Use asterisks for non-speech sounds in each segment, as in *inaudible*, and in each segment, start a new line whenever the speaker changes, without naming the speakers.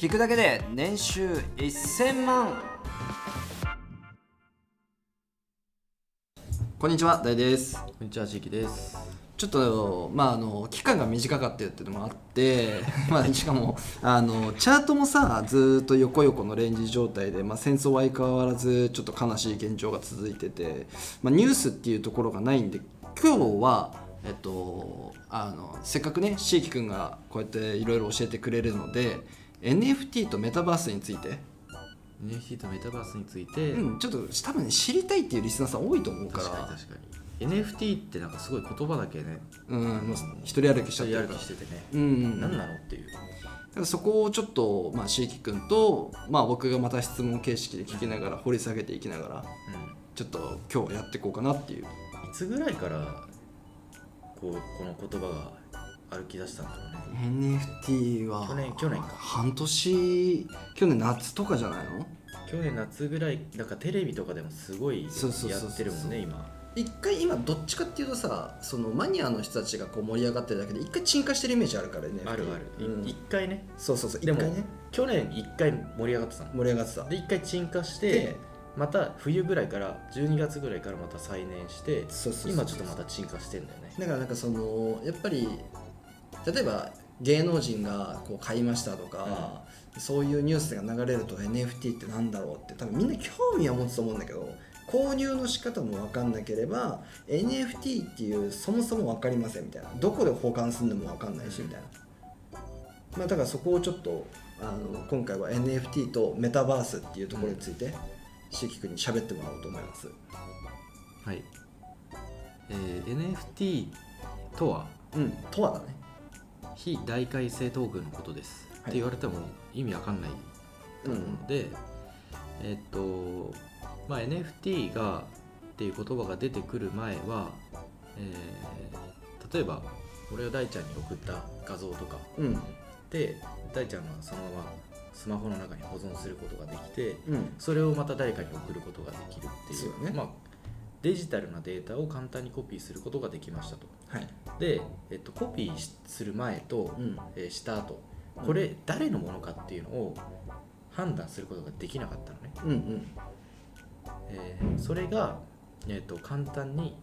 聞くだけで年収1000万こんにちは大です
こんにちは、地域です。
ちょっとまああの期間が短かったっていうのもあって *laughs* まあしかもあのチャートもさずーっと横横のレンジ状態で、まあ、戦争は相変わらずちょっと悲しい現状が続いてて、まあ、ニュースっていうところがないんで今日はえっとあのせっかくねしーきくんがこうやっていろいろ教えてくれるので NFT とメタバースについて、
NFT とメタバースについて、
うん、ちょっと多分ね知りたいっていうリスナーさん多いと思うから。
確かに確かに。NFT ってなんかすごい言葉だけね、
うん、もう一人歩きしちゃって
やる
るから。
気しててね、
うんうん。
何なのっていう。
だからそこをちょっと、まあ、しーきくんと、まあ、僕がまた質問形式で聞きながら掘り下げていきながら
う
ちょっと今日やっていこうかなっていう。
ん、いつぐらいからこうこの言葉が歩き出したんだろうね。
NFT は
去年去年か
半年去年夏とかじゃないの？
去年夏ぐらい、なんかテレビとかでもすごいやってるもんね、今。
一回今どっちかっていうとさそのマニアの人たちがこう盛り上がってるだけで一回沈下してるイメージあるからね
あるある。い
うん
一回ね、
そうそうそう
でも
一回ね
去年一回盛り上がってたの。
盛り上がってた
で、一回沈下し
で
て、また冬ぐらいから、12月ぐらいからまた再燃して、今ちょっとまた沈下してんだよね。
だからなんかそのやっぱり例えば芸能人がこう買いましたとか、そういうニュースが流れると NFT ってなんだろうって多分みんな興味は持つと思うんだけど購入の仕方も分かんなければ NFT っていうそもそも分かりませんみたいな。どこで保管するのも分かんないしみたいな、まあ、だからそこをちょっとあの今回は NFT とメタバースっていうところについてしきくんに喋ってもらおうと思います。
はい、えー NFT とは？
うんとはだね
非代替性トークンのことです、
はい。
って言われても意味わかんないと思うので、えっとまあ NFT がっていう言葉が出てくる前は、えー例えば俺が大ちゃんに送った画像とか
うん。
で大ちゃんがそのままスマホの中に保存することができて
うん。
それをまた誰かに送ることができるっていう
ね
まあ、デジタルなデータを簡単にコピーすることができましたと。
はい
で、えっと、コピーしする前と、
うん。
えーした後これ誰のものかっていうのを判断することができなかったのね、
うんうん。
えーそれが、えっと簡単に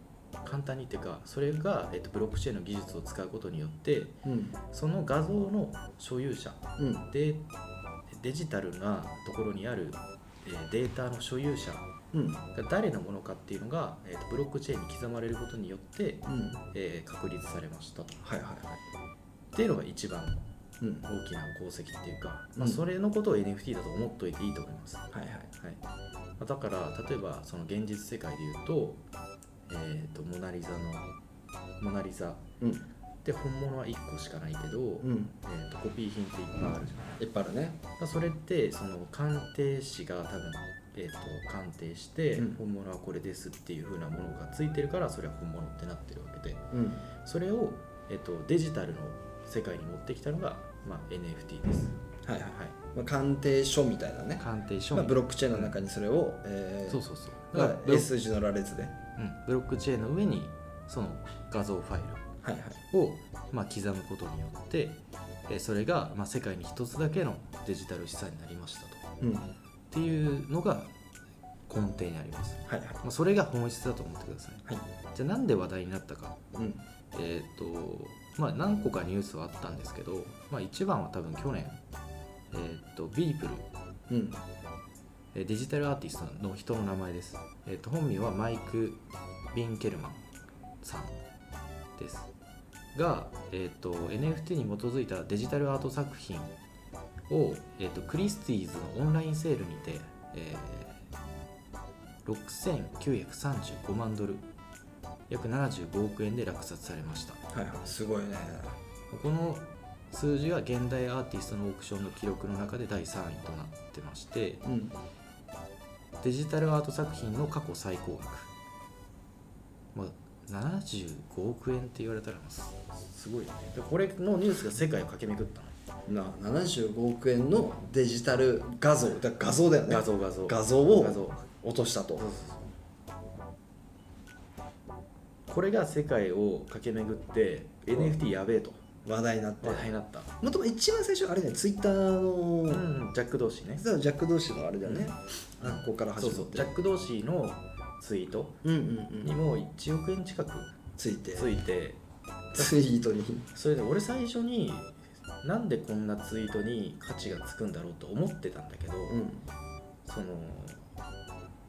簡単にっていうかそれが、えっとブロックチェーンの技術を使うことによって
うん。
その画像の所有者
うん。
でデジタルなところにある、えーデータの所有者
うん。
が誰のものかっていうのが、えーとブロックチェーンに刻まれることによって、
うん。
えー確立されましたと。
はいはいはい。
っていうのが一番
うん。
大きな功績っていうか、まあ、
うん
それのことを NFT だと思っといていいと思います、は
はい。はい。
いまあだから例えばその現実世界で言うと,、えー、とモナ・リザのモナ・リザ
うん。
って本物は1個しかないけど、
うん。
えー、とコピー品っていっぱいあるじゃない。
いっぱいあるね。
まあそれってその鑑定士が多分、えー、と鑑定して、
うん。
本物はこれですっていう風なものがついてるからそれは本物ってなってるわけで
うん。
それを、えー、とデジタルの世界に持ってきたのが、まあ、NFT です、
はいはい
はい、
まあ鑑定書みたいなね。
鑑定書
まあブロックチェーンの中にそれをえー
そうそうそう。
まあ
だから
S 字の羅列で。は
うん。ブロックチェーンの上にその画像ファイ
いはい。
ルを、まあ、刻むことによって、えーそれが、まあ、世界に一つだけのデジタル資産になりましたと。
うん。は
っていうのが根底にあります、
いはい。
まあ、それが本質だと思ってください。
はい。
じゃあなんで話題になったか。
うん。
えっ、とまあ何個かニュースはあったんですけど、まあ、一番は多分去年えっ、とビープル
うん。
えーデジタルアーティストの人の名前です。えー、と本名はマイク・ビンケルマンさんです。が、えー、と NFT に基づいたデジタルアート作品を、えー、とクリスティーズのオンラインセールにて、えー6935万ドル約75億円で落札されました。
はいはい。すごいね。
この数字は現代アーティストのオークションの記録の中で第3位となってまして、
うん。
デジタルアート作品の過去最高額、まあ、75億円って言われたらすすごいよね。でこれのニュースが世界を駆け巡ったの？
な75億円のデジタル画像。だ画像だよね。
画像画像。
画像を落としたと。
そうそうそう。これが世界を駆け巡って NFT やべえと。
話題になって。
話題になった。
もともと一番最初あれね。ツイッターの、
うんジャック同士ね。
ジャック同士のあれだよね、あここから始
そう
まって。
そうジャック同士のツイート
うんうんうん。
にも1億円近く
ついて。
ついて。
ツイートに。
それで俺最初になんでこんなツイートに価値がつくんだろうと思ってたんだけど、
うん。
その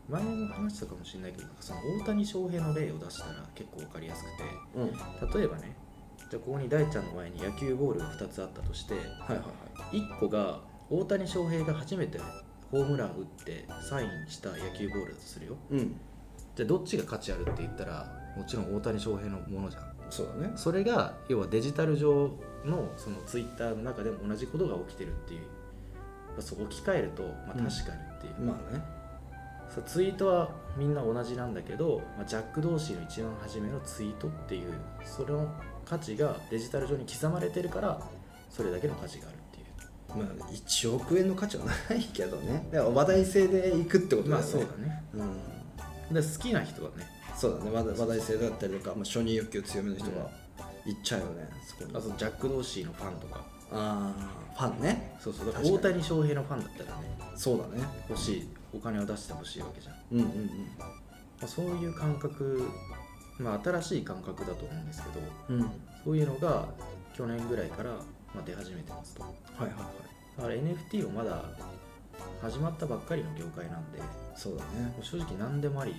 前も話したかもしれないけどその大谷翔平の例を出したら結構分かりやすくて
うん。
例えばねじゃあここに大ちゃんの前に野球ボールが2つあったとして
はいはいはい。
1個が大谷翔平が初めてホームラン打ってサインした野球ボールだとするよ。
うん。
じゃあどっちが価値あるって言ったらもちろん大谷翔平のものじゃん。
そうだね。
それが要はデジタル上のそのツイッターの中でも同じことが起きてるっていうそう置き換えると、まあ、
うん。
確かにっていう、
まあね。
そうツイートはみんな同じなんだけど、まあ、ジャック同士の一番初めのツイートっていうそれの価値がデジタル上に刻まれてるからそれだけの価値があるっていう。
まあ1億円の価値はないけどね。だから話題性でいくってことだよね。
まあそうだね。
うん。
で好きな人はね。
そうだね。話題性だったりとか、まあ、承認欲求強めの人は行っちゃうよねそこに。
あとジャック同士のファンとか。
あーファンね。
そうそうだから大谷翔平のファンだったらね
そうだね。
欲しい。お金を出してほしいわけじゃん、
うんうんうん。
まあ、そういう感覚まあ新しい感覚だと思うんですけど
うん。はい
そういうのが去年ぐらいからまあ出始めてますと。
はいはい
だから NFT もまだ始まったばっかりの業界なんでも
そうだね、
う正直何でもあり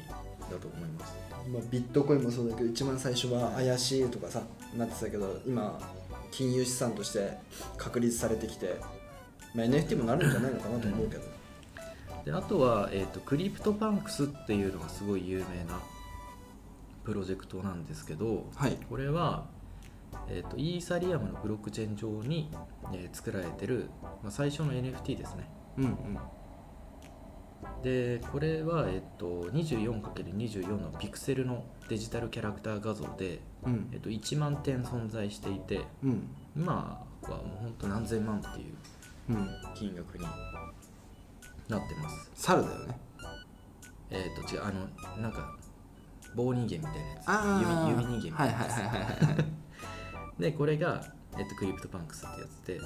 だと思います。
まあ、ビットコインもそうだけど一番最初は怪しいとかさなってたけど今金融資産として確立されてきて、まあ、NFT もなるんじゃないのかなと思うけど、
であとは、えー、と CryptoPunks っていうのがすごい有名なプロジェクトなんですけど
はい。
これは、えー、とイーサリアムのブロックチェーン上に、えー作られてる、まあ、最初の NFT ですね。
うんうん
でこれは、えっと 24×24 のピクセルのデジタルキャラクター画像で、
うん。
えっと1万点存在していて
うん。
今はもうほんと何千万っていう
うん。
金額になってます。
猿だよね。
えっ、と違うあのなんか棒人間みたいなやつ。
あ
指指人間みたいなやつ、
はいはいはいはいはい。*laughs*
でこれが、えっと CryptoPunks ってやつで、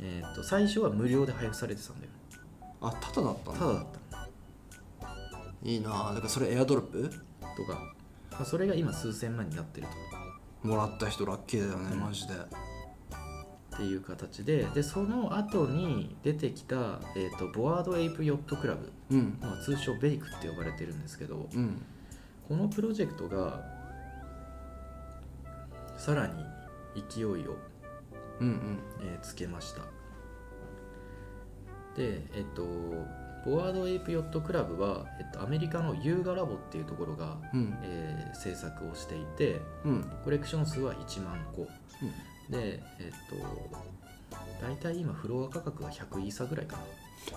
えっと最初は無料で配布されてたんだよ
あタダだったんだ。
ただだった。
いいなあ。だからそれエアドロップ？
とか、まあ、それが今数千万になってると。
もらった人ラッキーだよね
うん。
マジで。
っていう形で。でその後に出てきた、えー、と Bored Ape Yacht Club、
うん。
まあ、通称 BAYC って呼ばれてるんですけど。
うん。
このプロジェクトがさらに勢いを、
うんうん。
えーつけましたでえっ、と Bored Ape Yacht Club は、えっとアメリカの Yuga Labs っていうところが、
うん。
えー制作をしていて
うん。
コレクション数は1万個。でえっ、と大体今フロア価格が100イーサぐらいかな。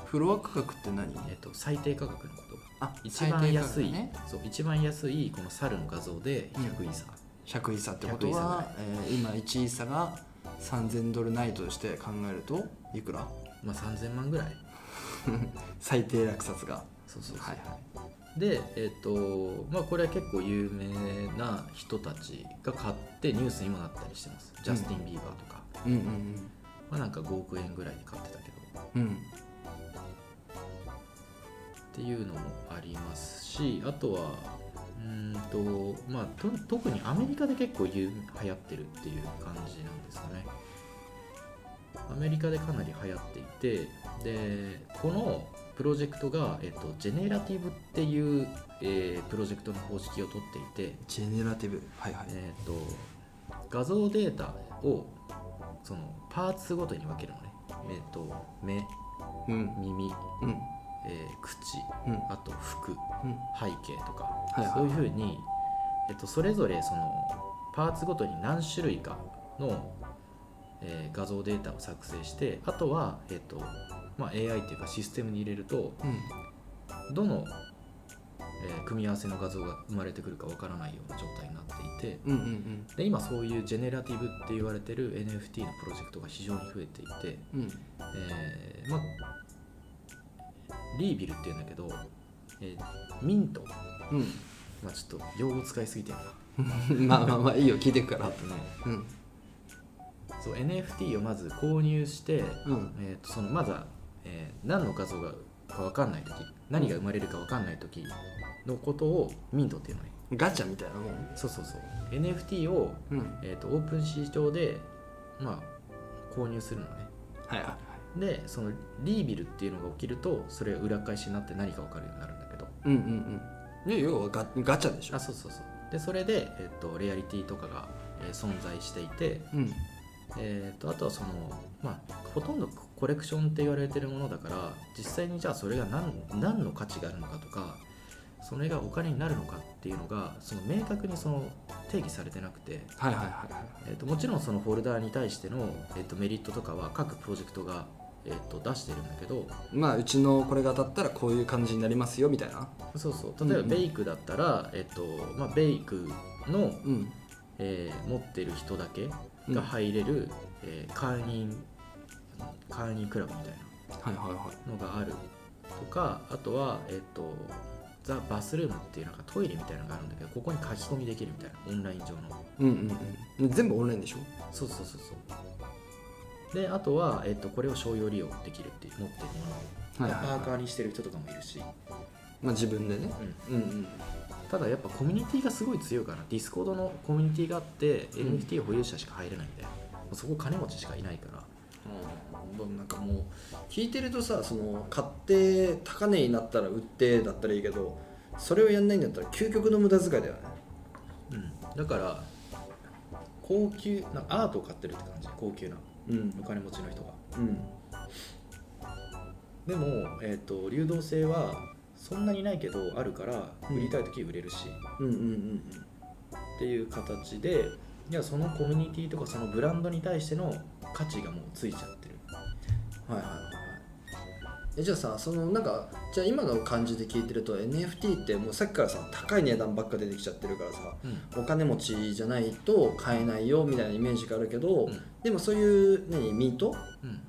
フロア価格って何？
えっと、最低価格のこと。
あ
一番安い、
ね。
そう一番安いこの猿の画像で100イーサ、
100イーサってこと
100イーサぐら
は、えー今1イーサが3000ドルないとして考えるといくら？
まあ3000万ぐらい。*laughs*
最低落札が。
そうそうそう、
はいはい。
でえっとまあこれは結構有名な人たちが買ってニュースにもなったりしてます。ジャスティン・ビーバーとか、
うんうん
まあなんか5億円ぐらいで買ってたけど。
うん。うん
っていうのもありますしあとはうーんとまあと特にアメリカで結構有流行ってるっていう感じなんですかねアメリカでかなり流行っていてでこのプロジェクトが、えっと、ジェネラティブっていう、えープロジェクトの方式をとっていて、
ジェネラティブはいはい。
えっと画像データをそのパーツごとに分けるのね、えっと目
うん。
耳、
うん。
えー口
うん。
あと服
うん。
背景とか、
いはい。
そういうふうに、えっと、それぞれそのパーツごとに何種類かの、えー画像データを作成してあとは、えっとまあ、AI っていうかシステムに入れると
うん。
どの、えー組み合わせの画像が生まれてくるかわからないような状態になっていて
うんうん
で今そういうジェネラティブって言われてる NFT のプロジェクトが非常に増えていて、
うん。うん
えーまあ、リービルっていうんだけど、えーミント。まあちょっと用語使いすぎてるな。
う *laughs* んまあまあまあいいよ聞いてくから。
あとね
うん
そう NFT をまず購入して、
うん。
えー、とそのまずは、えー何の画像がか分かんない時何が生まれるか分かんない時のことをミントっていうのね。
ガチャみたいなもん？
そうそうそう。NFT を、
うん。
えー、とオープン市場でまあ購入するのね。
はいはいは
でそのリービルっていうのが起きるとそれが裏返しになって何か分かるようになるんだけど。
いうんうんうん。で要はガガチャでしょ？
あそうそうそう。でそれで、えっとレアリティとかが、えー存在していて、
うん
えー、とあとはそのまあほとんどコレクションって言われてるものだから実際にじゃあそれが何何の価値があるのかとかそれがお金になるのかっていうのがその明確にその定義されてなくて、
はいはいはいはい。
えー、ともちろんそのフォルダーに対しての、えー、とメリットとかは各プロジェクトが、えー、と出してるんだけど。
まあうちのこれが当たったらこういう感じになりますよみたいな。
そうそう。例えば
うんうん。
ベイクだったら、えっとまあ、ベイクの、
うん。
えー持ってる人だけが入れる、えー会員会員クラブみたい
はいはいはい。
なのがあるとかあとは、えっとThe Bathroom っていうなんかトイレみたいなのがあるんだけどここに書き込みできるみたいな。オンライン上の。
うんうんうん。全部オンラインでしょ？
そうそうそうそう。であとは、えっとこれを商用利用できるっていう持ってるもの。を、
はいはいはい。
パーカーにしてる人とかもいるし、
まあ自分でね。
うん、
うんうん
ただやっぱコミュニティがすごい強いからディスコードのコミュニティがあって、
うん。
NFT 保有者しか入れないんでそこ金持ちしかいないから。
うん。なんかもう聞いてるとさその買って高値になったら売ってだったらいいけどそれをやんないんだったら究極の無駄遣いだよね。
うん、だから高級なアートを買ってるって感じ。高級な。
うん。
お金持ちの人が。
うん。
でも、えー、と流動性はそんなにないけどあるから
うん。
売りたい時売れるし、
うんうんうん
っていう形でいやそのコミュニティとかそのブランドに対しての価値がもうついちゃってる。
はいはいはいはい。えじゃあさそのなんかじゃあ今の感じで聞いてると NFT ってもうさっきからさ高い値段ばっか出てきちゃってるからさ
うん。
お金持ちじゃないと買えないよみたいなイメージがあるけど、
うん。
でもそういう何ミート？
うん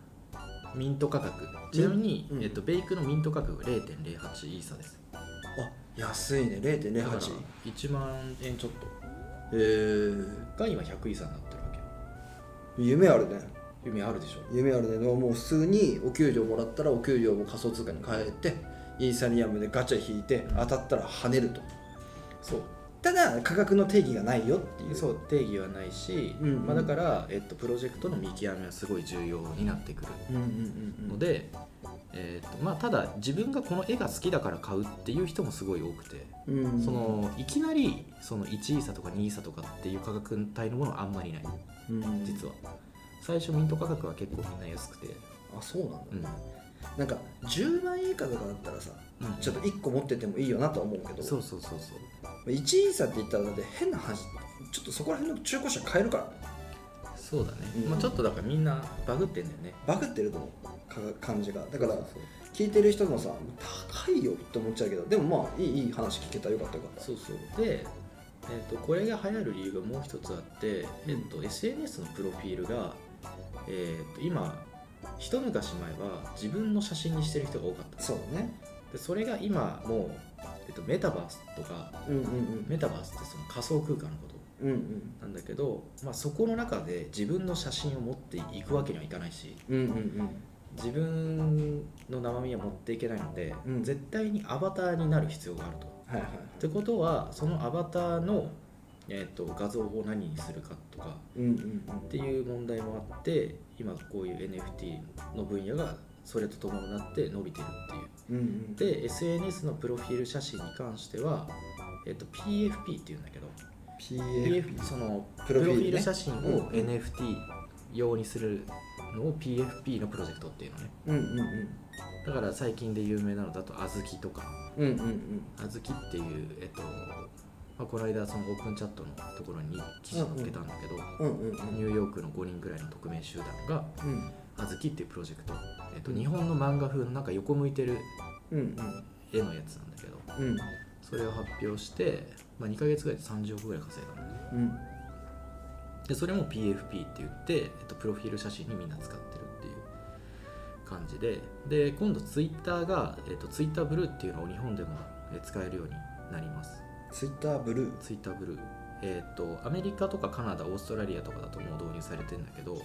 ミント価格。ちなみに、
うん。
えっと、ベイクのミント価格が0.08イーサです。
あ安いね。
だから
0.08
1万円ちょっ
えー、
とが今100イーサになってるわけ。
夢あるね。
夢あるでしょ。
夢あるね。でももう普通にお給料もらったらお給料を仮想通貨に変えてイーサリアムでガチャ引いて当たったら跳ねると。
そう
ただ価格の定義がないよっていう。
そう定義はないし、
うんうん。
まあ、だから、えっと、プロジェクトの見極めはすごい重要になってくる
うんうんうんうん。
ので、えっとまあ、ただ自分がこの絵が好きだから買うっていう人もすごい多くて、
うん
そのいきなりその1イーサとか2イーサとかっていう価格帯のものはあんまりない
うん
実は。最初ミント価格は結構みんな安くて、
あそうなんだ、
うん。
なんか10万円以下とかだったらさ
うん
ちょっと1個持っててもいいよなとは思うけど。
そうそうそうそう。
1イーサって言ったらだって変な話ちょっとそこら辺の中古車買えるから。ね
そうだね、
うん。
まあ、ちょっとだからみんなバグってんだよね。
バグってると思うか感じが。だから聞いてる人もさ高いよって思っちゃうけどでもまあいいいい話聞けたよかったよかった。
そうそう。で、えー、とこれが流行る理由がもう一つあって、えー、と SNS のプロフィールが、えー、と今一昔前は自分の写真にしてる人が多かった。
そうだね
でそれが今もう、えー、とメタバースとか
うんうんうん。
メタバースってその仮想空間のこと
うんうん。
なんだけど、まあ、そこの中で自分の写真を持っていくわけにはいかないし
うんうんうん。
自分の生身は持っていけないので、
うん。
絶対にアバターになる必要があると。
はいはい
ってことはそのアバターの、えー、と画像を何にするかとか
うんうん
っていう問題もあって今こういう NFT の分野がそれとともになって伸びてるっていう。
うんうん。
で SNS のプロフィール写真に関しては、えー、と PFP っていうんだけど。
PF
PF その
プ
プロフィール写真を
うん
NFT 用にするのを PFP のプロジェクトっていうのね。
うんうんうん。
だから最近で有名なのだとあずきとか。
うんうんうん。
あずきっていうえっと、まあ、この間そのオープンチャットのところに記事載っけたんだけど、
うんうんうん。
ニューヨークの5人ぐらいの匿名集団が
うん
あずきっていうプロジェクト、えっと、
うん
日本の漫画風のなんか横向いてる絵のやつなんだけど。
うん。
それを発表して、まあ、2ヶ月ぐらいで30億ぐらい稼いだのね。
うん。
でそれも PFP って言って、えっと、プロフィール写真にみんな使ってるっていう感じで。で今度ツイッターが、えっと、 Twitter Blue っていうのを日本でもえ使えるようになります。 Twitter Blue。Twitter Blue、えー、とアメリカとかカナダオーストラリアとかだともう導入されてるんだけど
うん。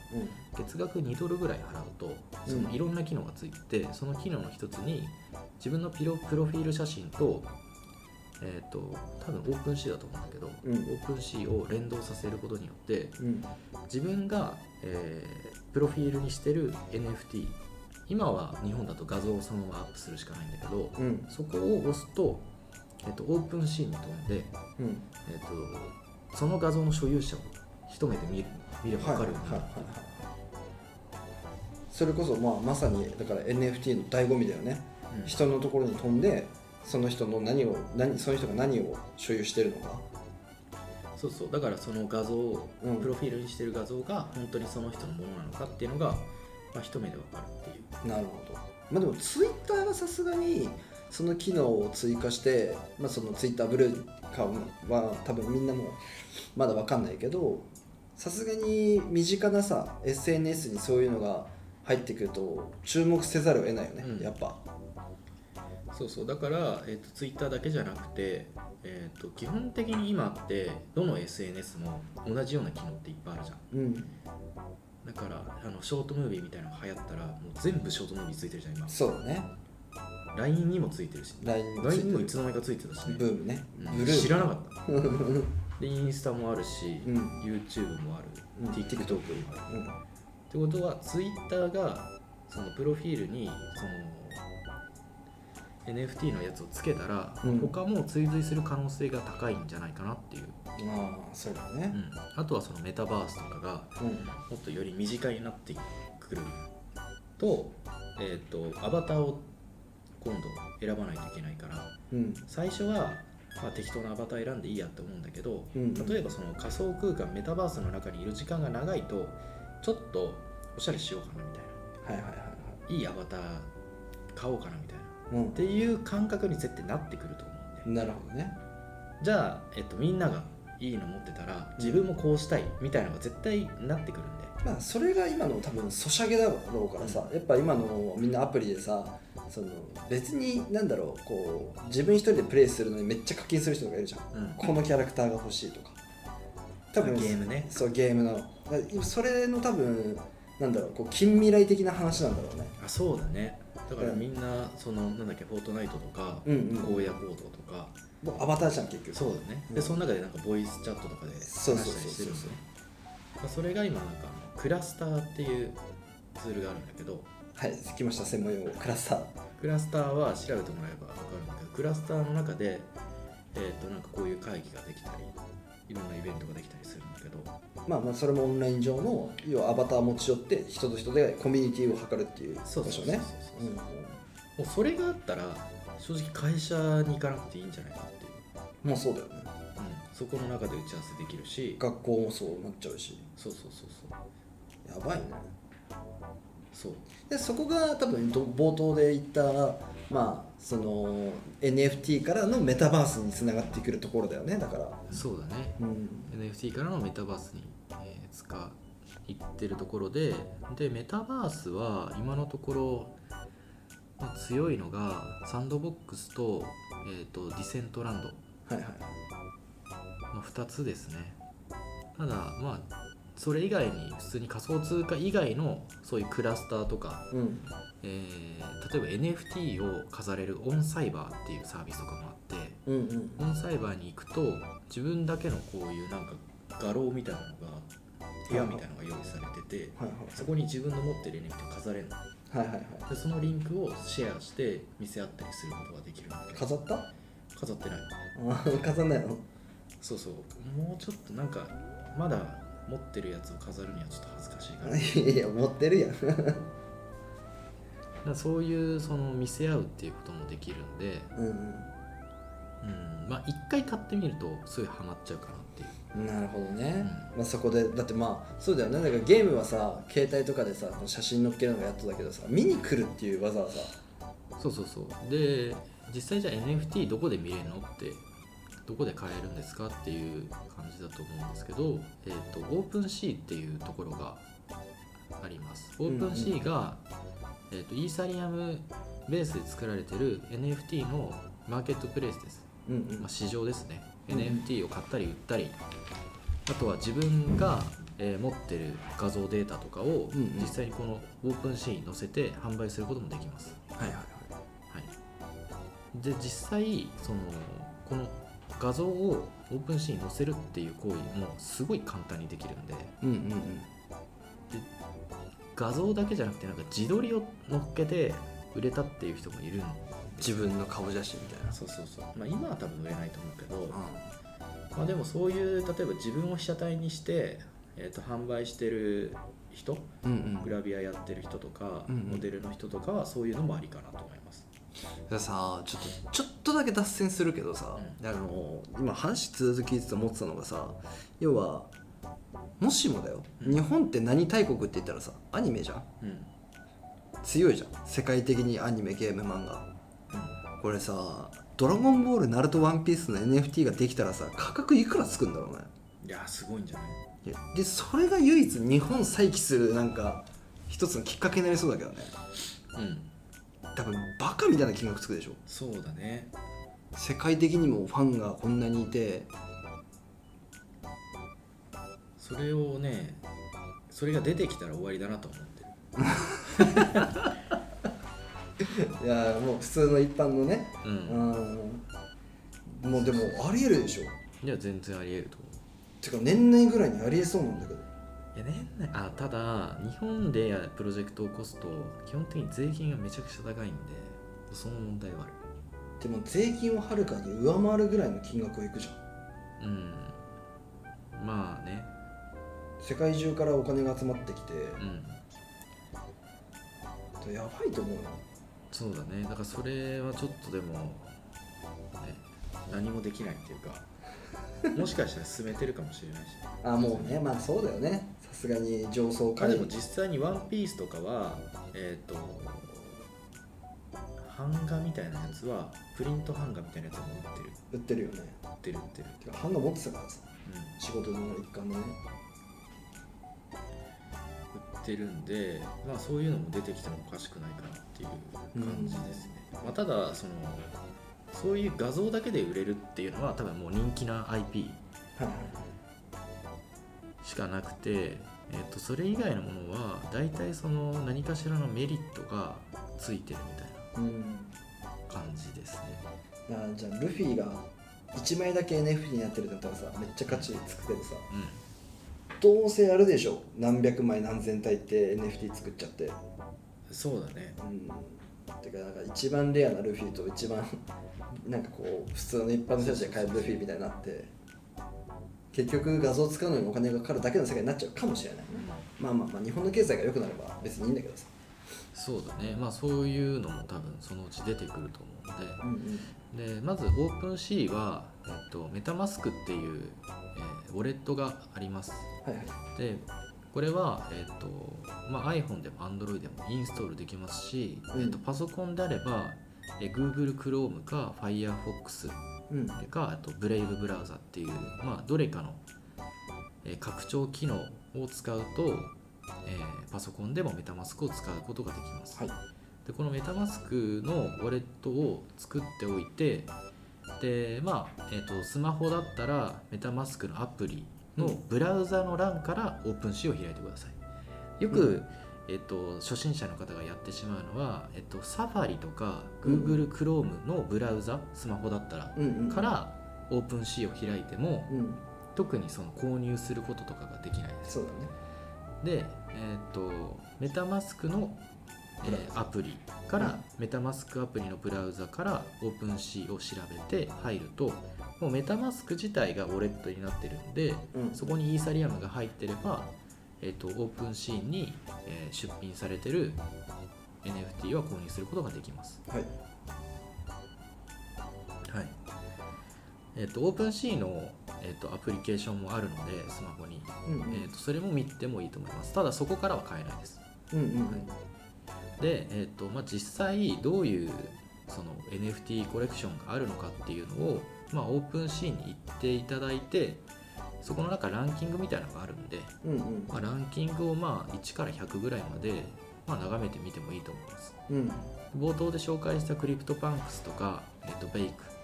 月額2ドルぐらい払うとその
うん。
いろんな機能がついてて、その機能の一つに自分のピロプロフィール写真と,、えー、と多分 OpenSea だと思うんだけど、
うん。
OpenSea を連動させることによって
うん。
自分が、えープロフィールにしてる NFT 今は日本だと画像をそのままアップするしかないんだけど
うん。
そこを押すと,、えー、とオープンシーに飛んで、
うん。
えー、とその画像の所有者を一目で見る見れば分かるようになる
はいはいはいはい。それこそまあまさにだから NFT の醍醐味だよね。
うん。
人のところに飛んでその人の何を何その人が何を所有してるのか。
そうそう。だからその画像を、
うん。
プロフィールにしてる画像が本当にその人のものなのかっていうのが、まあ、一目で分かるっていう。
なるほど。まあでもツイッターはさすがにその機能を追加して、まあ、そのツイッターブルーかは多分みんなもまだ分かんないけどさすがに身近なさ SNS にそういうのが入ってくると注目せざるを得ないよね、
うん。
やっぱ。
そうそう。だから、えー、とツイッターだけじゃなくて、えー、と基本的に今ってどの SNS も同じような機能っていっぱいあるじゃん。
うん。
だからあのショートムービーみたいなのが流行ったらもう全部ショートムービーついてるじゃん今。
そうだね
LINE にもついてるし
LINE にも
もいつの間にかついてたしね。
ブームね、
うん。
ブルー
知らなかった。*laughs* でインスタもあるし、
うん。
YouTube もある、
うん。
TikTok もある。
うん。
ってことはツイッターがそのプロフィールにその NFT のやつをつけたら、
うん。
他も追随する可能性が高いんじゃないかなっていう、
まあそうだ
う
ね
ん。あとはそのメタバースとかが
うん。
もっとより身近になってくると,、えー、とアバターを今度選ばないといけないから
うん。
最初は、まあ、適当なアバター選んでいいやって思うんだけど、
うん。
例えばその仮想空間メタバースの中にいる時間が長いとちょっとおしゃれしようかなみたいな。
はいはいはいはい。
いいアバター買おうかなみたいな。
うん。
っていう感覚に絶対なってくると思うんで
なるほどね。
じゃあ、えっと、みんながいいの持ってたら自分もこうしたいみたいなのが絶対なってくるんで
まあそれが今の多分ソシャゲだろうからさやっぱ今のみんなアプリでさその別になんだろうこう自分一人でプレイするのにめっちゃ課金する人がいるじゃん。
うん。
このキャラクターが欲しいとか。多分
ゲームね。
そうゲームの。それの多分なんだろうこう近未来的な話なんだろうね。
あそうだね。だから
うん。
みんなそのなんだっけフォートナイトとか
うんうん。
荒野行動とか。
もうアバターじゃん結局。
そうだね。でその中でなんかボイスチャットとかで話したり
そうそうそう。
してるんです
そう
よそれが今なんかあのクラスターっていうツールがあるんだけど
はい来ました専門用語クラスター。
クラスターは調べてもらえば分かるんだけどクラスターの中で、えー、となんかこういう会議ができたりいろんなイベントができたりするんだけど。
まあまあそれもオンライン上の要はアバターを持ち寄って人と人でコミュニティを図るっていう場所ね。うん。
もうそれがあったら正直会社に行かなくていいんじゃないかっていう、
まあそうだよね。
うん、そこの中で打ち合わせできるし。
学校もそうなっちゃうし。
そうそうそうそう。
やばいね。
そう
でそこが多分ど冒頭で言ったまあその NFT からのメタバースにつながってくるところだよねだから。
そうだね。
うん、
NFT からのメタバースに、えー使いってるところででメタバースは今のところ、まあ強いのがサンドボックスと,、えー、とディセントランド
はいはい。
の2つですね。ただまあそれ以外に普通に仮想通貨以外のそういうクラスターとか、
うん。
えー例えば NFT を飾れるオンサイバーっていうサービスとかもあって
うんうん。
オンサイバーに行くと自分だけのこういうなんか画廊みたいなのが部屋みたいなのが用意されてて
はい
そこに自分の持ってる NFT を飾れるの。
はいはいはい。はい
でそのリンクをシェアして見せ合ったりすることができる
飾った？
飾ってない。
あ *laughs* 飾んないの？
そうそう。もうちょっとなんかまだ持ってるやつを飾るにはちょっと恥ずかしいから。*laughs*
いや持ってるやん。*laughs*
だそういうその見せ合うっていうこともできるんで、
うん
うん、まあ一回買ってみるとすぐハマっちゃうかなっていう。
うんなるほどね、まあ、そこでだってまあそうだよね。だからゲームはさ携帯とかでさ写真載っけるのがやっとだけどさ見に来るっていう技はさ。
そうそうそう。で実際じゃあ NFT どこで見れるのってどこで買えるんですかっていう感じだと思うんですけど、えー、とオープンシーっていうところがあります。 OpenSea が、えー、とイーサリアムベースで作られてる NFT のマーケットプレイスです、
うんうん。
まあ、市場ですね。うん NFT を買ったり売ったり。あとは自分が、えー持ってる画像データとかを
うんうん。
実際にこの OpenSea に載せて販売することもできます、
はいはい。
はい、で実際そのこの画像を OpenSea に載せるっていう行為もすごい簡単にできるんで
うんうんうん
画像だけじゃなくてなんか自撮りを乗っけて売れたっていう人もいるん
自分の顔写真みたいな。
そうそうそう、まあ、今は多分売れないと思うけど、
う
まあ、でもそういう例えば自分を被写体にして、えー、と販売してる人
んうん。
グラビアやってる人とか、
うんうん。
モデルの人とかはそういうのもありかなと思います
でさちょっとちょっとだけ脱線するけどさ、あの今話続きて思ってたのがさ要はもしもだよ、
うん。
日本って何大国って言ったらさアニメじゃん？
うん。
強いじゃん。世界的にアニメゲーム漫画。これさ「ドラゴンボール」「ナルト」「ワンピース」の NFT ができたらさ価格いくらつくんだろうね？
いやすごいんじゃない？
いやでそれが唯一日本再起するなんか一つのきっかけになりそうだけどね。
うん
多分バカみたいな金額つくでしょ。
そうだね。
世界的にもファンがこんなにいて。
それをねそれが出てきたら終わりだなと思ってる。*laughs*
いやもう普通の一般のね。
う
うんん。もうでもありえるでしょ。
いや全然ありえると思う。
てか年内ぐらいにありえそうなんだけど
いや年内あただ日本でプロジェクトを起こすと基本的に税金がめちゃくちゃ高いんでその問題はある。
でも税金をはるかに上回るぐらいの金額をいくじゃん。
うん。まあね。
世界中からお金が集まってきて。
うん。
やばいと思うよ
そうだね。だからそれはちょっとでも、ね、何もできないっていうか *laughs* もしかしたら進めてるかもしれないし。
あもうねまあそうだよね。さすがに上層階。
あでも実際に「ワンピースとかはえっ、と版画みたいなやつはプリント版画みたいなやつも売ってる。
売ってるよね。
売ってる売ってる、
てか版画持ってたからさ。
うん、
仕事の一環でね。
売ってるんで、まあ、そういうのも出てきてもおかしくないかなっていう感じですね、まあ、ただそのそういう画像だけで売れるっていうのは多分もう人気な IP
はい
しかなくて、えっとそれ以外のものは大体その何かしらのメリットがついてるみたい
うん。
な感じですね。
あじゃあルフィが1枚だけ NFT になってるんだったらさめっちゃ価値つくけどさ
う
どうせあるでしょ？何百枚何千体って NFT 作っちゃって。
んそうだね。
うん。てかなんか一番レアなルフィと一番なんかこう普通の一般の人たちで買えるルフィみたいになって結局画像使うのにお金がかかるだけの世界になっちゃうかもしれない。ねまあまあまあ日本の経済が良くなれば別にいいんだけどさ。
そうだね。まあそういうのも多分そのうち出てくると思うので。
うんうん。
でまずオープンシーは、えっと、メタマスクっていう、えーウォレットがあります。
はいはい。
でこれは、えっとまあ、iPhone でも Android でもインストールできますし、
うん。
えっと、パソコンであれば、えー Google Chrome か Firefox
うん。
かあと Brave ブラウザっていう、まあ、どれかの、えー拡張機能を使うと、えーパソコンでもメタマスクを使うことができます、
はい。
でこのメタマスクのウォレットを作っておいてでまあ、えー、とスマホだったらメタマスクのアプリのブラウザの欄からオープンシーを開いてください。よく、
うん
えー、と初心者の方がやってしまうのは、えー、とサファリとか
うん
Google Chrome のブラウザスマホだったら
うんうん。
から OpenSea を開いても
うん。
特にその購入することとかができないです。
そうだね。
で、えー、と MetaMask の、えーアプリから、 MetaMask アプリのブラウザから OpenSea を調べて入るともう MetaMask 自体がウォレットになってるんで
うん。
そこにイーサリアムが入ってれば、えー、と OpenSea に、えー出品されてる NFT は購入することができます。
はい。
はい。えー、とオープンシーの、えー、とアプリケーションもあるのでスマホに、
うんうん。
えー、とそれも見てもいいと思います。ただそこからは買えないです。
うんうん
で、えーとまあ、実際どういうその NFT コレクションがあるのかっていうのを、まあ、 OpenSea に行っていただいてそこの中ランキングみたいなのがあるんで、
うんうん。
まあ、ランキングをまあ1から100ぐらいまで、まあ、眺めてみてもいいと思います。
うん。
冒頭で紹介した CryptoPunks とか、えー、と BAYC と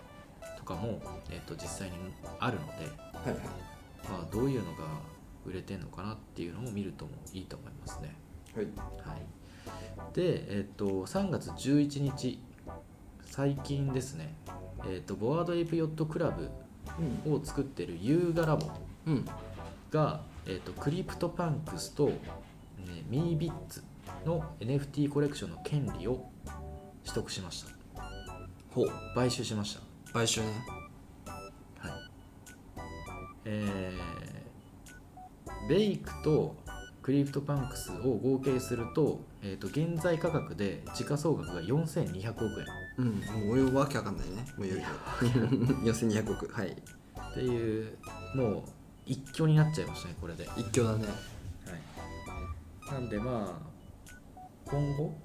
とかも、えー、と実際にあるので、
はいはい。
まあ、どういうのが売れてんのかなっていうのを見るともいいと思いますね。
はい。
はい、で、えっと3月11日最近ですね、えっと Bored Ape Yacht Club
うん。
を作ってる Yuga Labs。
うん
が、えっと CryptoPunks と、ね、 Meebits の NFT コレクションの権利を取得しました。
ほう。
買収しまし
買収ね。
たはい。えー BAYC と CryptoPunks を合計すると,、えー、と現在価格で時価総額が4200億円。
うん。もう俺わけわかんないね。もう言うけど4200億。はい。
っていうもう一挙になっちゃいましたねこれで、はい、
一挙だね。
なんでまあ今後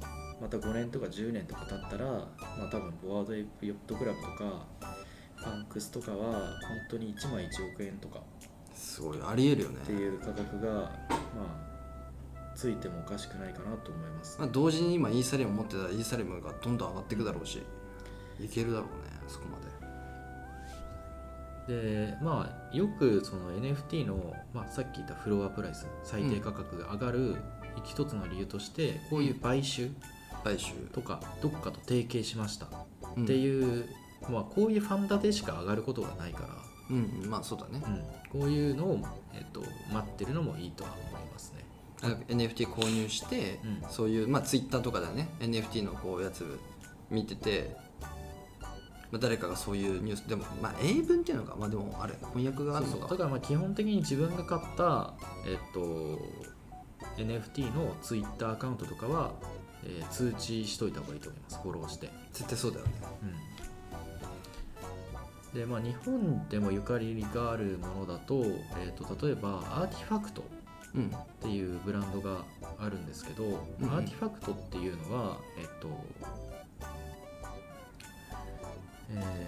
また5年とか10年とか経ったらまあ多分 Bored Ape Yacht Club とかパンクスとかは本当に1枚1億円とか
すごい。ありえるよね。
っていう価格がまあついてもおかしくないかなと思います。
まあ、同時に今イーサリアム持ってたらイーサリアムがどんどん上がっていくだろうしいけるだろうねそこまで
でまあよくその NFT の、まあ、さっき言ったフロアプライス最低価格が上がる一つの理由としてこういう買収
買収。
とかどこかと提携しました
うん。
っていう、まあ、こういうファンダでしか上がることがないから、
うんうんまあそうだね。
うん、こういうのを、えっと、待ってるのもいいとは思いますね。
NFT 購入して、
うん。
そういうまあツイッターとかでね。NFT のこうやつ見てて、まあ、誰かがそういうニュースでもまあ英文っていうのか。まあでもあれ翻訳があるのか。
だからまあ基本的に自分が買った、えっと、NFT の Twitter アカウントとかは、えー通知しといた方がいいと思います。フォローして。
絶対そうだよね。
でまあ、日本でもゆかりがあるものだと,、えー、と例えばアーティファクト
うん。
っていうブランドがあるんですけど、
うん。
アーティファクトっていうのはえっとえ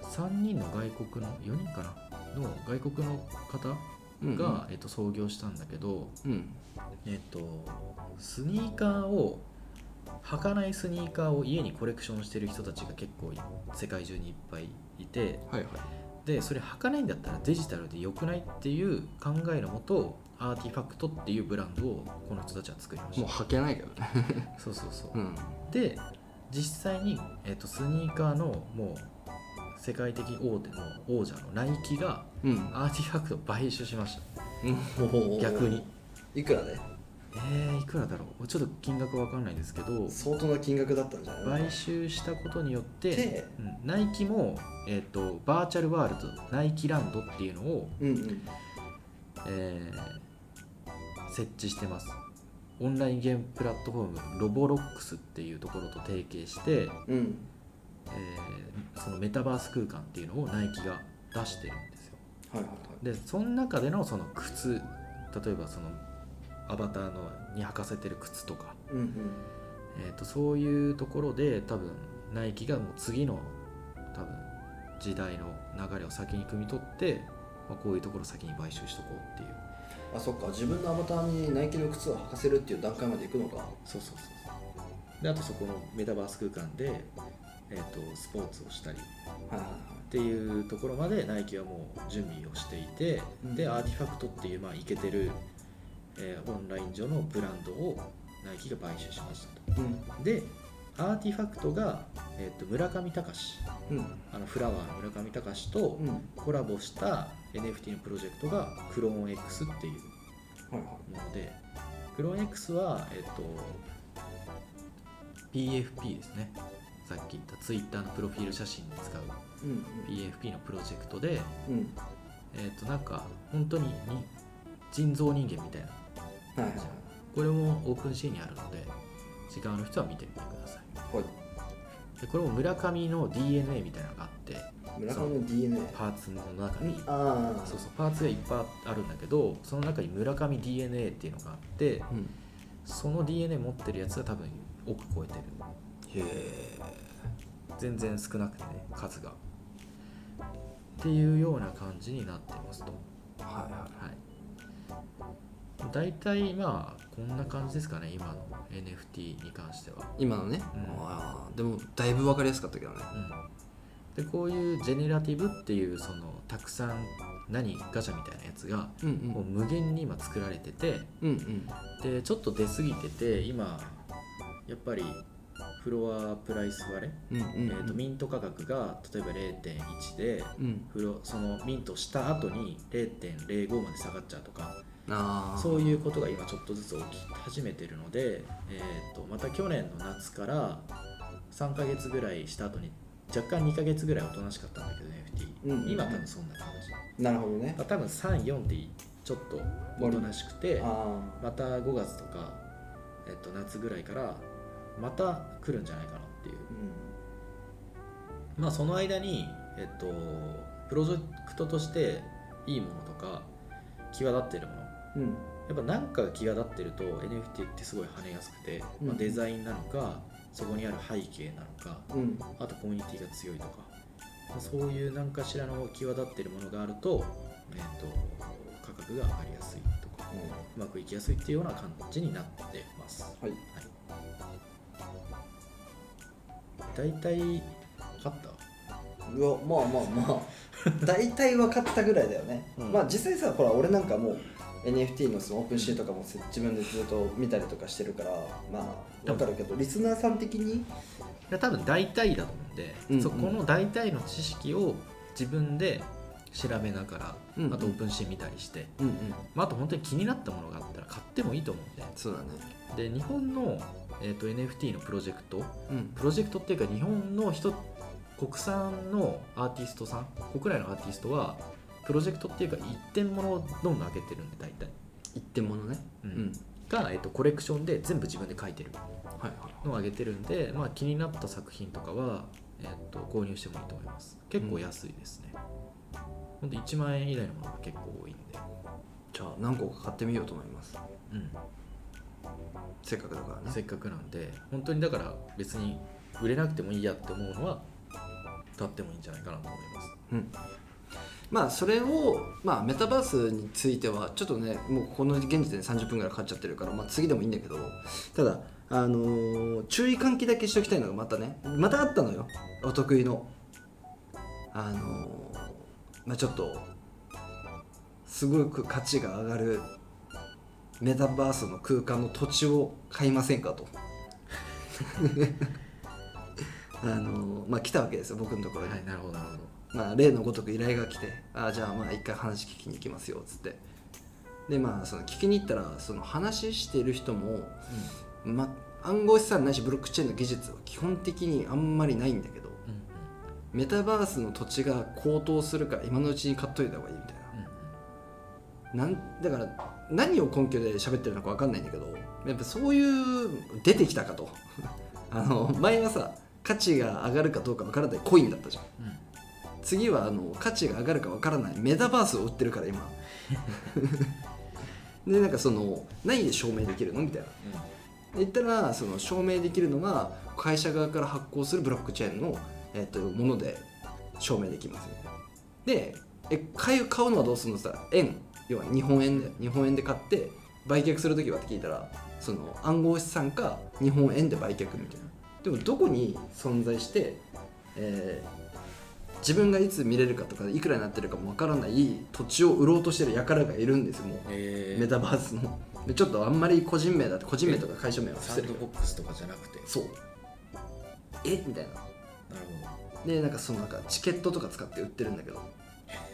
ー、3人の外国の4人かな？の外国の方
うん
が、えっと、創業したんだけど、
うん。
えっと、スニーカーを履かないスニーカーを家にコレクションしてる人たちが結構い世界中にいっぱいいて
はいはい。
でそれ履かないんだったらデジタルで良くないっていう考えのもとアーティファクトっていうブランドをこの人たちは作りまし
もう
た
履けないけどね。
そうそうそう、
うん。
で実際に、えっとスニーカーのもう世界的大手の王者のナイキが
うん。
アーティファクトを買収しました。
うん。*laughs*
逆に。
いくらで？
えー、いくらだろう。ちょっと金額わかんないですけど
相当な金額だったんじゃない？
買収したことによって
で、
うんナイキも、えー、とバーチャルワールドナイキランドっていうのを、
うんうん。
えー設置してますオンラインゲームプラットフォームロボロックスっていうところと提携して、
うん。
えーそのメタバース空間っていうのをナイキが出してるんですよ。
はいはいはい。
でその中でのその靴例えばそのアバターのに履かせてる靴とか
うんうん。
えー、とそういうところで多分ナイキがもう次の多分時代の流れを先に汲み取って、まあ、こういうところを先に買収しとこうっていう
あそっか。自分のアバターにナイキの靴を履かせるっていう段階まで行くのか。
そうそうそうそう。であとそこのメタバース空間で、えー、とスポーツをしたり。っていうところまでナイキはもう準備をしていて、
うん。
で RTFKT っていうまあイケてる、えーオンライン上のブランドをナイキが買収しましたと。
うん。
で RTFKT が、えー、と村上隆。
うん。
あのフラワーの村上隆と
うん。
コラボした NFT のプロジェクトがクローン X っていう
はいはい。
ものでクローン X は、えっと PFP ですね。さっき言った Twitter のプロフィール写真に使う
うん
PFP のプロジェクトで、
うん。うん
えっとなんか本当にに人造人間みたいな。
はいはい。
これもオープンシーにあるので時間の人は見てみてください。
はい。
でこれも村上の DNA みたいなのがあって
村上の DNA
パーツの中に。
ああ
そうそう。パーツがいっぱいあるんだけどその中に村上 DNA っていうのがあって
うん。
その DNA 持ってるやつは多分億超えてる。
へえ
全然少なくてね数が。っていうような感じになってますと。
はいは
はい。大体まあこんな感じですかね今の NFT に関しては、
い今のね、
うん。
でもだいぶ分かりやすかったけどね。
うん、でこういうジェネラティブっていうそのたくさん何ガチャみたいなやつが
うん
もう無限に今作られてて
うんうん。
でちょっと出過ぎてて今やっぱりフロアプライス割れ、
うんうん
えー、とミント価格が例えば0.1で
うん。
フロそのミントした後に0.05まで下がっちゃうとかそういうことが今ちょっとずつ起き始めてるので、えー、とまた去年の夏から3ヶ月ぐらいした後に若干2ヶ月ぐらいおとなしかったんだけど NFT、
うんうん
今多分そんな感じ。
なるほどね。
まあ多分34ってちょっとおとなしくて
あ
また5月とか、えっと、夏ぐらいからまた来るんじゃないかなっていう。
あ
まあその間に、えっと、プロジェクトとしていいものとか際立ってるもの。
うん。うん
やっぱ何かが際立ってると NFT ってすごい跳ねやすくて、まあ、
うん。
デザインなのかそこにある背景なのか
うん。
あとコミュニティが強いとか、まあ、そういう何かしらの際立ってるものがあると,、えっと価格が上がりやすいとかうまくいきやすいっていうような感じになってます。
はい。
大体分かった？
うわまあまあまあ。*laughs* 大体分かったぐらいだよね、
うん。
まあ実際さほら俺なんかもう NFT のそのオープンシーとかもせ自分でずっと見たりとかしてるからまあ分かるけどリスナーさん的に？
いや多分大体だと思うんで、
うんうん。
そこの大体の知識を自分で調べながら、
うんうん。
あとオープンシーン見たりして、
うんうん。
まあ、あと本当に気になったものがあったら買ってもいいと思うん
そうだね。
でで日本の、えー、と NFT のプロジェクト
うん。
プロジェクトっていうか日本の人国産のアーティストさん国内のアーティストはプロジェクトっていうか一点物をどんどん上げてるんで大体。
一点物ね。
うん。
うん。
が、えー、とコレクションで全部自分で書いてる
はいはい
のを上げてるんで、まあ、気になった作品とかは、えー、と購入してもいいと思います。結構安いですね、ほんと1万円以内のものが結構多いんで、
じゃあ何個か買ってみようと思います。
うん、
せっかくだからね。
せっかくなんで本当にだから別に売れなくてもいいやって思うのは買ってもいいんじゃないかなと思います。
うんまあそれを、まあ、メタバースについてはちょっとねもうこの現時点で30分ぐらいかかっちゃってるから、まあ、次でもいいんだけどただ、あのー注意喚起だけしておきたいのがまたねまたあったのよお得意の。あのーまあちょっとすごく価値が上がるメタバースの空間の土地を買いませんかと。*laughs* *laughs* あのーまあ来たわけですよ僕のところに、
はいなるほどなるほど
まあ、例のごとく依頼が来て「あじゃあまあ一回話聞きに行きますよ」っつって。でまあその聞きに行ったらその話してる人も、ま、暗号資産ないしブロックチェーンの技術は基本的にあんまりないんだけど
うんうん。
メタバースの土地が高騰するから今のうちに買っといた方がいいみたい
うん
ななんだから何を根拠で喋ってるのか分かんないんだけどやっぱそういう出てきたかと。*laughs* あの前はさ価値が上がるかどうか分からないコインだったじゃん
うん。うん
次はあの価値が上がるかわからないメタバースを売ってるから今。*laughs* でなんかその何で証明できるのみたいな。で言ったらその証明できるのが会社側から発行するブロックチェーンの、えっともので証明できますでえ買う買うのはどうするのって言ったら円。要は日本円で日本円で買って売却する時はって聞いたらその暗号資産か日本円で売却みたいな。でもどこに存在して、えー自分がいつ見れるかとかいくらになってるかもわからない土地を売ろうとしてる輩がいるんですよもう。
えー。
メタバースの。でちょっとあんまり個人名だって個人名とか会社名は伏
サン
せるけど
ドボックスとかじゃなくて。
そう。え？みたいな。
なる
でなんかそのなんかチケットとか使って売ってるんだけど。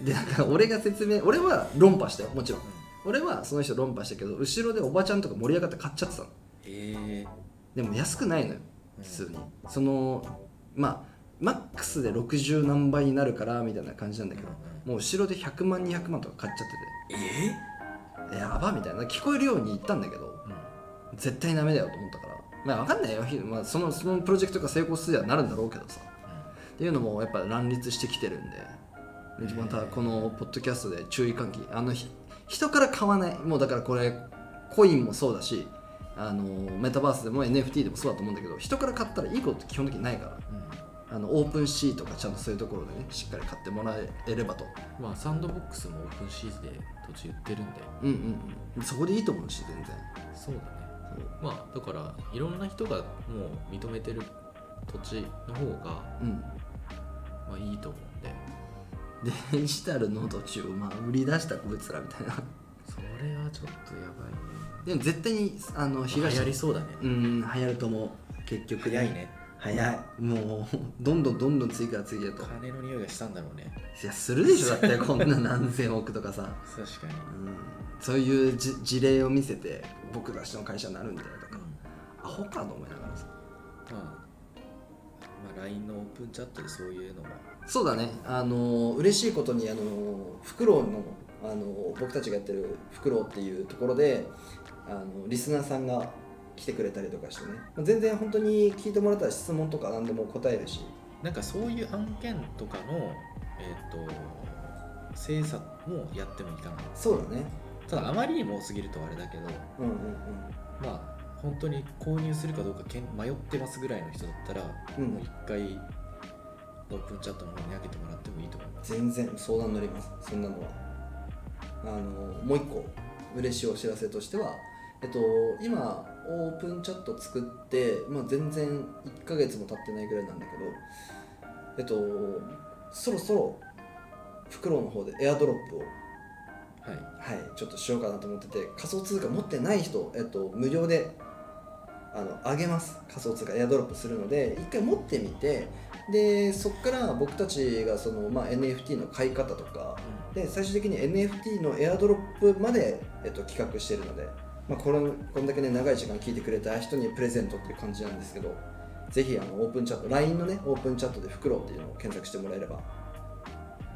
でなんか俺が説明俺は論破したよもちろん。
ほど、
俺はその人論破したけど後ろでおばちゃんとか盛り上がって買っちゃってたの。
え
でも安くないのよ
うん。
普通に、そのまあマックスで60何倍になるからみたいな感じなんだけど、もう後ろで100万200万とか買っちゃ
え
ってて。やばみたいな。聞こえるように言ったんだけど
うん。
絶対ダメだよと思ったから。まあ分かんないよ、ひまあ、そのそのプロジェクトが成功するはなるんだろうけどさ。っていうのもやっぱ乱立してきてるんででまたこのポッドキャストで注意喚起。あのひ人から買わない。もうだからこれコインもそうだしあのメタバースでも NFT でもそうだと思うんだけど人から買ったらいいことって基本的にないから。
うん
あの OpenSea とかちゃんとそういうところでねしっかり買ってもらえればと。
まあサンドボックスも OpenSea で土地売ってるんで。
うんうんうん。そこでいいと思うし全然。
そうだね。まあだからいろんな人がもう認めてる土地の方が
うん。
まあいいと思うんで。
デジタルの土地をまあ売り出したこいつらみたいな。
それはちょっとやばいね。
でも絶対にあの
流行りそうだね。
うん流行ると思う。結局。
早いね
早い。もうどんどんどんどん次から次へと。
金の匂いがしたんだろうね。
いやするでしょだってこんな何千億とかさ、
確かに。
うん、そういうじ事例を見せて僕たちの会社になるんだよとか。アホかと思いながらさ。
まあ、まあ、LINE のオープンチャットでそういうのも。
そうだね。あの嬉しいことにあのフクロウのあの僕たちがやってるフクロウっていうところであのリスナーさんが来てくれたりとかしてね。まあ全然本当に聞いてもらったら質問とか何でも答えるし。
なんかそういう案件とかのえっ、と精査もやってもいいかな
そうだね。
ただあまりにも多すぎるとあれだけど
うんうんうん。
まあ本当に購入するかどうかけん迷ってますぐらいの人だったら、
うん。
もう一回オープンチャットの方に開けてもらってもいいと思います
全然相談乗ります。そんなのは。あのもう一個嬉しいお知らせとしてはえっと今オープンチャット作って、まあ、全然1ヶ月も経ってないぐらいなんだけどえっとそろそろフクロウの方でエアドロップを
はい。
はい、ちょっとしようかなと思ってて仮想通貨持ってない人、えっと、無料であのあげます。仮想通貨エアドロップするので一回持ってみてでそこから僕たちがその、まあ、NFT の買い方とかで最終的に NFT のエアドロップまで、えっと、企画しているので、まあ、これこんだけね長い時間聞いてくれた人にプレゼントっていう感じなんですけどぜひあのオープンチャット LINE のねオープンチャットで「フクロウ」っていうのを検索してもらえれば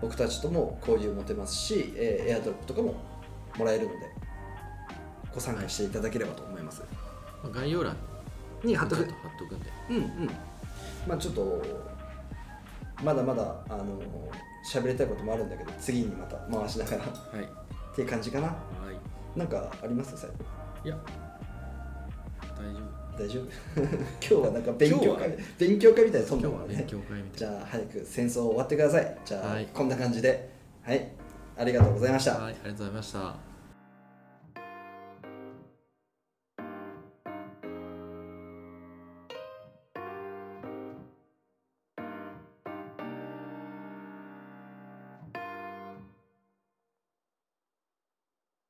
僕たちとも交流持てますし、えーエアドロップとかももらえるのでご参加していただければと思います、
まあ、概要欄
に貼っとく。
貼っとくんで。
うんうん。まあちょっとまだまだあの喋りたいこともあるんだけど次にまた回しながら。っ
はい。
ていう感じかな。
はい。
なんかあります？最後
いや大丈夫。
大丈夫？*laughs* 今日はなんか勉強会勉強会みたいなそんなのがねじゃあ早く戦争終わってください。じゃあ、
はい。
こんな感じで。はい。ありがとうございました。
はいありがとうございました